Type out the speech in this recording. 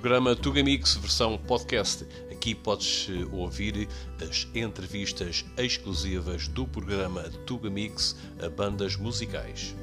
Programa Tugamix versão podcast. Aqui podes eh, ouvir as entrevistas exclusivas do programa Tugamix a bandas musicais.